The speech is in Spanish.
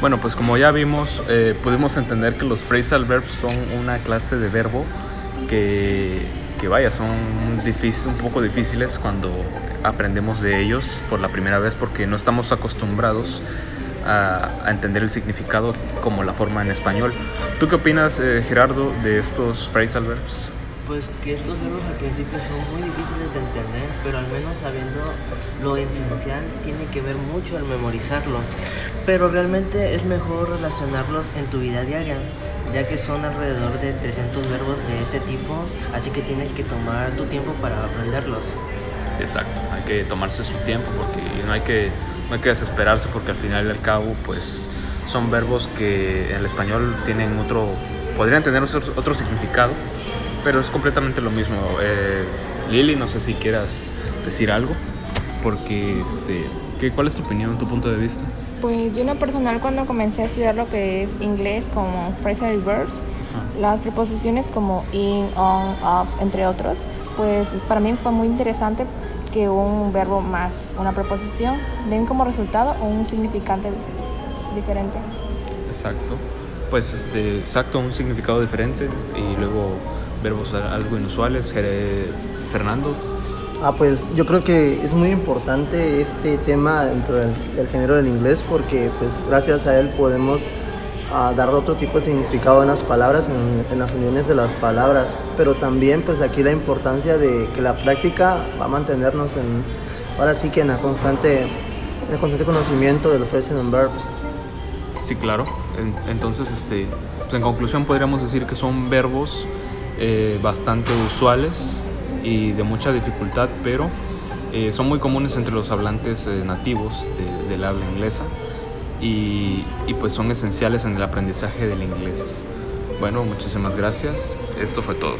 Bueno, pues como ya vimos, eh, pudimos entender que los phrasal verbs son una clase de verbo que, que vaya, son difícil, un poco difíciles cuando aprendemos de ellos por la primera vez porque no estamos acostumbrados a, a entender el significado como la forma en español. ¿Tú qué opinas, eh, Gerardo, de estos phrasal verbs? Pues que estos verbos al principio son muy difíciles de entender, pero al menos sabiendo lo esencial tiene que ver mucho el memorizarlo. Pero realmente es mejor relacionarlos en tu vida diaria, ya que son alrededor de 300 verbos de este tipo, así que tienes que tomar tu tiempo para aprenderlos. Sí, exacto. Hay que tomarse su tiempo porque no hay que, no hay que desesperarse porque al final y al cabo, pues son verbos que en el español tienen otro, podrían tener otro, significado pero es completamente lo mismo. Eh, Lili, no sé si quieras decir algo, porque, este, ¿qué, ¿cuál es tu opinión, tu punto de vista? Pues yo en lo personal cuando comencé a estudiar lo que es inglés como phrasal verbs, las preposiciones como in, on, off, entre otros, pues para mí fue muy interesante que un verbo más una preposición den como resultado un significante diferente. Exacto. Pues este, exacto, un significado diferente y luego verbos algo inusuales. Fernando. Ah, pues yo creo que es muy importante este tema dentro del, género del inglés porque pues gracias a él podemos uh, dar otro tipo de significado en las palabras, en, en, las uniones de las palabras, pero también pues aquí la importancia de que la práctica va a mantenernos en, ahora sí que en la constante, en el constante conocimiento de los phrases and verbs. Sí, claro. Entonces, este, pues en conclusión podríamos decir que son verbos eh, bastante usuales y de mucha dificultad, pero eh, son muy comunes entre los hablantes eh, nativos de, del habla inglesa y, y pues son esenciales en el aprendizaje del inglés. Bueno, muchísimas gracias. Esto fue todo.